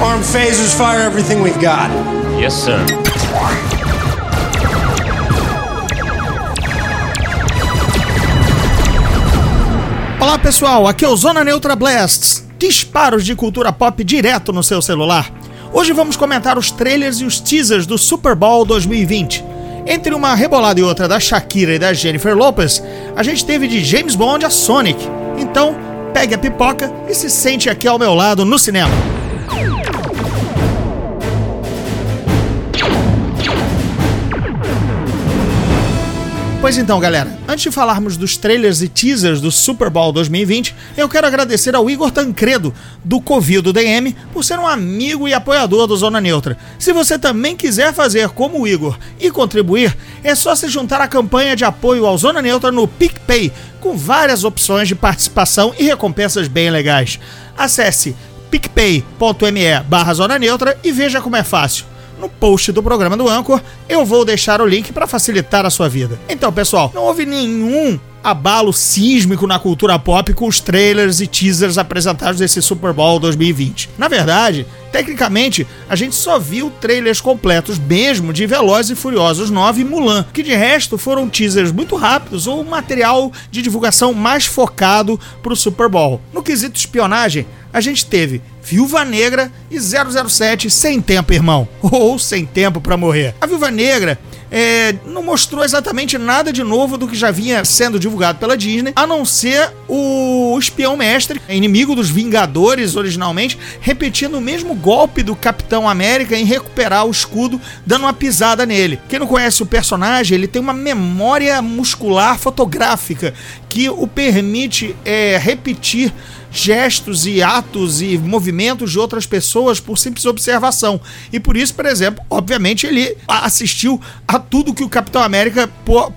Arm phasers, fire everything we've got. Yes, sir. Olá pessoal, aqui é o Zona Neutra Blasts, disparos de cultura pop direto no seu celular. Hoje vamos comentar os trailers e os teasers do Super Bowl 2020. Entre uma rebolada e outra da Shakira e da Jennifer Lopez, a gente teve de James Bond a Sonic. Então, pegue a pipoca e se sente aqui ao meu lado no cinema. Pois então, galera, antes de falarmos dos trailers e teasers do Super Bowl 2020, eu quero agradecer ao Igor Tancredo, do Covil do DM, por ser um amigo e apoiador do Zona Neutra. Se você também quiser fazer como o Igor e contribuir, é só se juntar à campanha de apoio ao Zona Neutra no PicPay, com várias opções de participação e recompensas bem legais. Acesse picpay.me barra Zona Neutra e veja como é fácil no post do programa do Anchor, eu vou deixar o link para facilitar a sua vida. Então, pessoal, não houve nenhum abalo sísmico na cultura pop com os trailers e teasers apresentados desse Super Bowl 2020. Na verdade, tecnicamente, a gente só viu trailers completos mesmo de Velozes e Furiosos 9 e Mulan, que de resto foram teasers muito rápidos ou material de divulgação mais focado para o Super Bowl. No quesito espionagem, a gente teve Viúva Negra e 007 Sem Tempo, Irmão, ou Sem Tempo para Morrer. A Viúva Negra é, não mostrou exatamente nada de novo do que já vinha sendo divulgado pela Disney, a não ser o espião mestre, inimigo dos Vingadores originalmente, repetindo o mesmo golpe do Capitão América em recuperar o escudo, dando uma pisada nele. Quem não conhece o personagem, ele tem uma memória muscular fotográfica que o permite é, repetir gestos e atos e movimentos de outras pessoas por simples observação. E por isso, por exemplo, obviamente ele assistiu a tudo que o Capitão América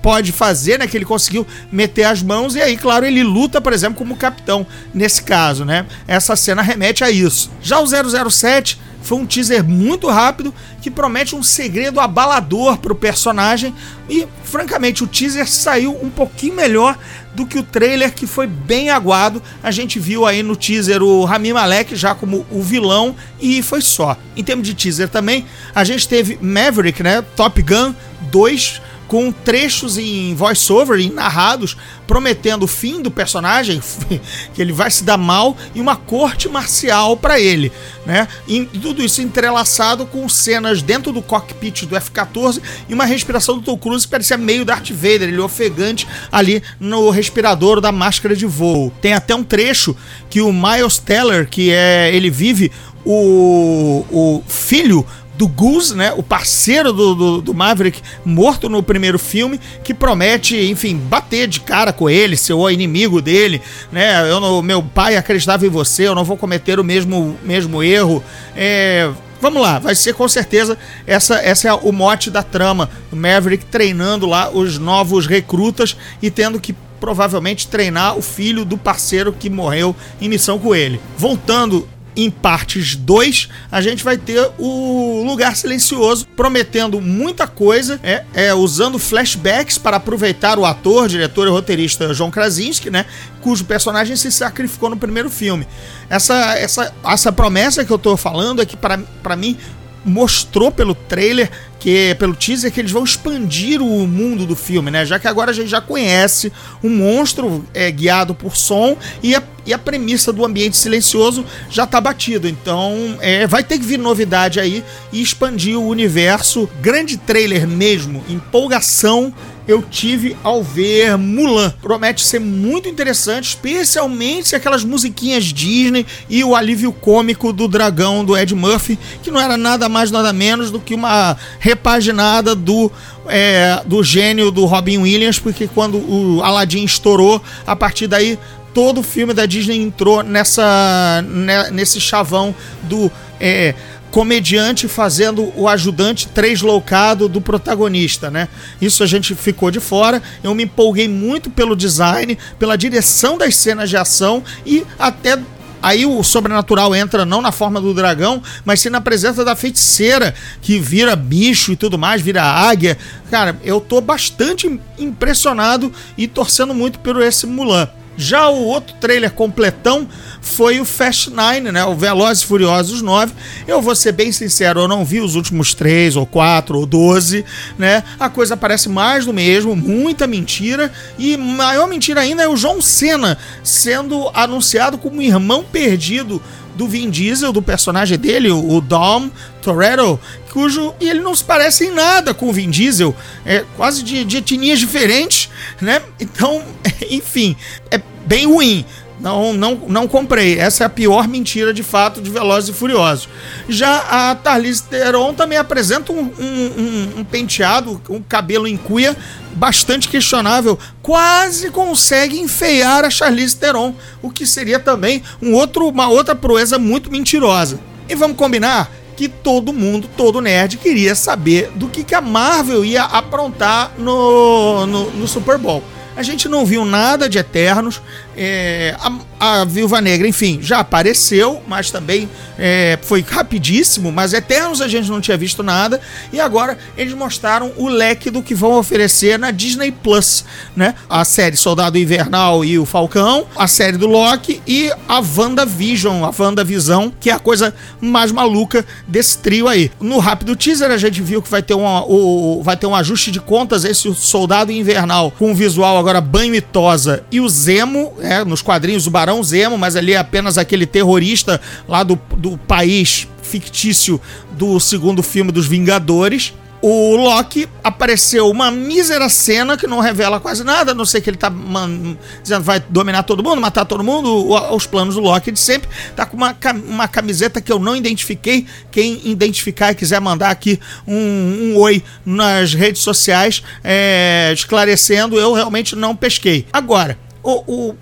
pode fazer, né? Que ele conseguiu meter as mãos e aí, claro, ele luta, por exemplo, como capitão nesse caso, né? Essa cena remete a isso. Já o 007 foi um teaser muito rápido que promete um segredo abalador para o personagem e, francamente, o teaser saiu um pouquinho melhor do que o trailer que foi bem aguado. A gente viu aí no teaser o Rami Malek já como o vilão e foi só. Em termos de teaser também, a gente teve Maverick, né? Top Gun 2 com trechos em voice-over, em narrados, prometendo o fim do personagem, que ele vai se dar mal, e uma corte marcial para ele, né? E tudo isso entrelaçado com cenas dentro do cockpit do F-14 e uma respiração do Tom Cruise que parecia meio Darth Vader, ele ofegante ali no respirador da máscara de voo. Tem até um trecho que o Miles Teller, que é ele vive o, o filho do Goose, né? O parceiro do, do, do, Maverick, morto no primeiro filme, que promete, enfim, bater de cara com ele, ser o inimigo dele, né? Eu meu pai acreditava em você, eu não vou cometer o mesmo, mesmo erro. É, vamos lá, vai ser com certeza essa, essa é o mote da trama. O Maverick treinando lá os novos recrutas e tendo que provavelmente treinar o filho do parceiro que morreu em missão com ele. Voltando em partes 2, a gente vai ter o Lugar Silencioso, prometendo muita coisa, é, é, usando flashbacks para aproveitar o ator, diretor e roteirista John Krasinski, né, cujo personagem se sacrificou no primeiro filme. Essa, essa, essa promessa que eu estou falando é que, para mim, mostrou pelo trailer que pelo teaser que eles vão expandir o mundo do filme, né? Já que agora a gente já conhece um monstro é, guiado por som e a, e a premissa do ambiente silencioso já tá batido. Então é, vai ter que vir novidade aí e expandir o universo. Grande trailer mesmo, empolgação eu tive ao ver Mulan. Promete ser muito interessante, especialmente aquelas musiquinhas Disney e o alívio cômico do dragão do Ed Murphy, que não era nada mais nada menos do que uma repaginada do é, do gênio do Robin Williams, porque quando o Aladdin estourou, a partir daí todo filme da Disney entrou nessa né, nesse chavão do é, comediante fazendo o ajudante translocado do protagonista, né? Isso a gente ficou de fora. Eu me empolguei muito pelo design, pela direção das cenas de ação e até Aí o sobrenatural entra não na forma do dragão, mas sim na presença da feiticeira, que vira bicho e tudo mais, vira águia. Cara, eu tô bastante impressionado e torcendo muito por esse Mulan. Já o outro trailer completão foi o Fast Nine, né? O Velozes e Furiosos 9. Eu vou ser bem sincero, eu não vi os últimos três, ou quatro, ou 12, né? A coisa parece mais do mesmo, muita mentira. E maior mentira ainda é o John Cena sendo anunciado como irmão perdido do Vin Diesel, do personagem dele, o Dom Toretto, cujo e ele não se parece em nada com o Vin Diesel, é quase de, de etnias diferentes, né? Então, enfim, é bem ruim. Não, não, não comprei. Essa é a pior mentira de fato de Velozes e Furiosos. Já a Tarlice Theron também apresenta um, um, um, penteado, um cabelo em cuia bastante questionável. Quase consegue enfeiar a Charlize Theron, o que seria também um outro, uma outra proeza muito mentirosa. E vamos combinar que todo mundo, todo nerd, queria saber do que, que a Marvel ia aprontar no, no, no Super Bowl. A gente não viu nada de Eternos. É, a, a Viúva Negra, enfim, já apareceu, mas também é, foi rapidíssimo. Mas Eternos a gente não tinha visto nada. E agora eles mostraram o leque do que vão oferecer na Disney Plus, né? A série Soldado Invernal e o Falcão, a série do Loki e a WandaVision, a WandaVisão, que é a coisa mais maluca desse trio aí. No rápido teaser a gente viu que vai ter, uma, o, vai ter um ajuste de contas esse Soldado Invernal com visual agora banho e tosa e o Zemo, é, nos quadrinhos o Barão Zemo, mas ali é apenas aquele terrorista lá do, do país fictício do segundo filme dos Vingadores o Loki apareceu uma mísera cena que não revela quase nada, a não sei que ele tá man, dizendo vai dominar todo mundo, matar todo mundo, os planos do Loki de sempre. Tá com uma, uma camiseta que eu não identifiquei. Quem identificar e quiser mandar aqui um, um oi nas redes sociais, é, esclarecendo, eu realmente não pesquei. Agora, o, o,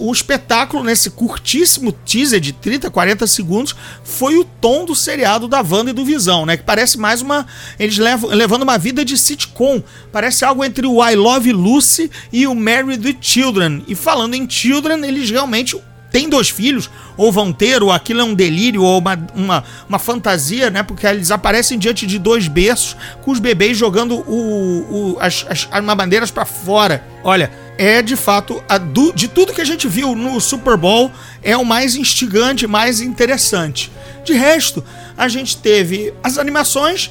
o, espetáculo nesse curtíssimo teaser de 30, 40 segundos foi o tom do seriado da Wanda e do Visão, né? Que parece mais uma. Eles levam, levando uma vida de sitcom. Parece algo entre o I Love Lucy e o Marry the Children. E falando em Children, eles realmente têm dois filhos, ou vão ter, ou aquilo é um delírio, ou uma, uma, uma fantasia, né? Porque eles aparecem diante de dois berços com os bebês jogando o, o as, as, as bandeiras para fora. Olha é de fato do, de tudo que a gente viu no Super Bowl é o mais instigante, mais interessante. De resto, a gente teve as animações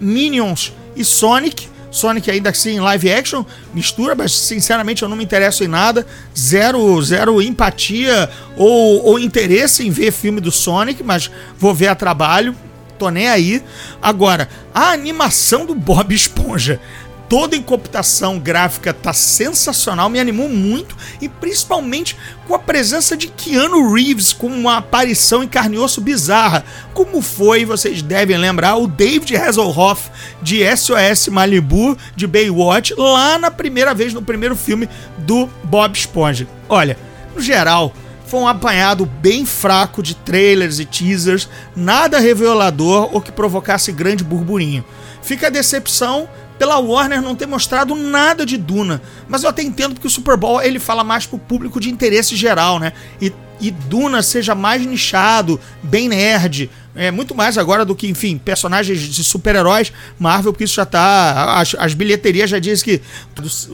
Minions e Sonic. Sonic ainda assim live action, mistura, mas sinceramente eu não me interesso em nada, zero, zero empatia ou, ou interesse em ver filme do Sonic, mas vou ver a trabalho, tô nem aí. Agora, a animação do Bob Esponja toda em computação gráfica tá sensacional, me animou muito e principalmente com a presença de Keanu Reeves com uma aparição em carne e osso bizarra, como foi, vocês devem lembrar, o David Hasselhoff de SOS Malibu, de Baywatch, lá na primeira vez, no primeiro filme do Bob Esponja. Olha, no geral, foi um apanhado bem fraco de trailers e teasers, nada revelador ou que provocasse grande burburinho. Fica a decepção pela Warner não ter mostrado nada de Duna. Mas eu até entendo porque o Super Bowl ele fala mais pro público de interesse geral, né? E, e Duna seja mais nichado, bem nerd. É muito mais agora do que, enfim, personagens de super-heróis Marvel, porque isso já tá. As, as bilheterias já dizem que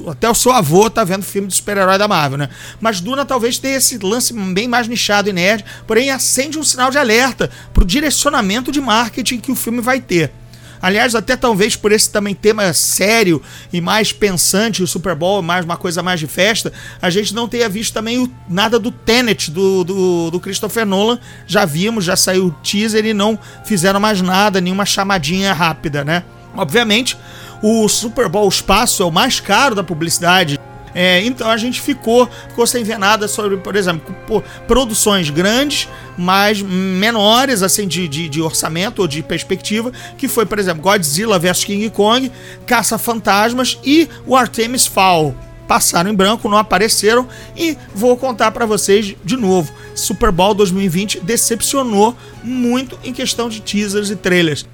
até o seu avô tá vendo filme de super-herói da Marvel, né? Mas Duna talvez tenha esse lance bem mais nichado e nerd, porém acende um sinal de alerta pro direcionamento de marketing que o filme vai ter. Aliás, até talvez por esse também tema sério e mais pensante, o Super Bowl, mais uma coisa mais de festa, a gente não tenha visto também o, nada do Tenet do, do, do Christopher Nolan. Já vimos, já saiu o teaser e não fizeram mais nada, nenhuma chamadinha rápida, né? Obviamente, o Super Bowl Espaço é o mais caro da publicidade é, então a gente ficou, ficou sem ver nada sobre, por exemplo, produções grandes, mas menores, assim, de, de, de, orçamento ou de perspectiva, que foi, por exemplo, Godzilla vs King Kong, Caça-Fantasmas e o Artemis Fowl passaram em branco, não apareceram e vou contar para vocês de novo. Super Bowl 2020 decepcionou muito em questão de teasers e trailers.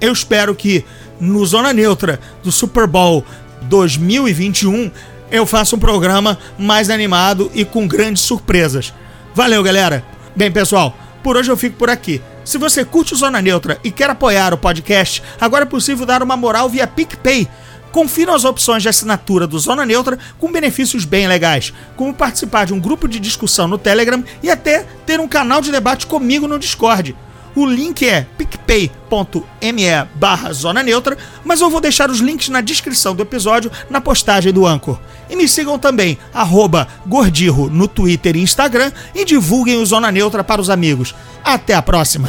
Eu espero que no Zona Neutra do Super Bowl 2021 eu faço um programa mais animado e com grandes surpresas. Valeu, galera! Bem, pessoal, por hoje eu fico por aqui. Se você curte o Zona Neutra e quer apoiar o podcast, agora é possível dar uma moral via PicPay Confira as opções de assinatura do Zona Neutra com benefícios bem legais, como participar de um grupo de discussão no Telegram e até ter um canal de debate comigo no Discord. O link é picpay.me barra Zona Neutra, mas eu vou deixar os links na descrição do episódio na postagem do Anchor. E me sigam também, arroba Gordirro, no Twitter e Instagram e divulguem o Zona Neutra para os amigos. Até a próxima!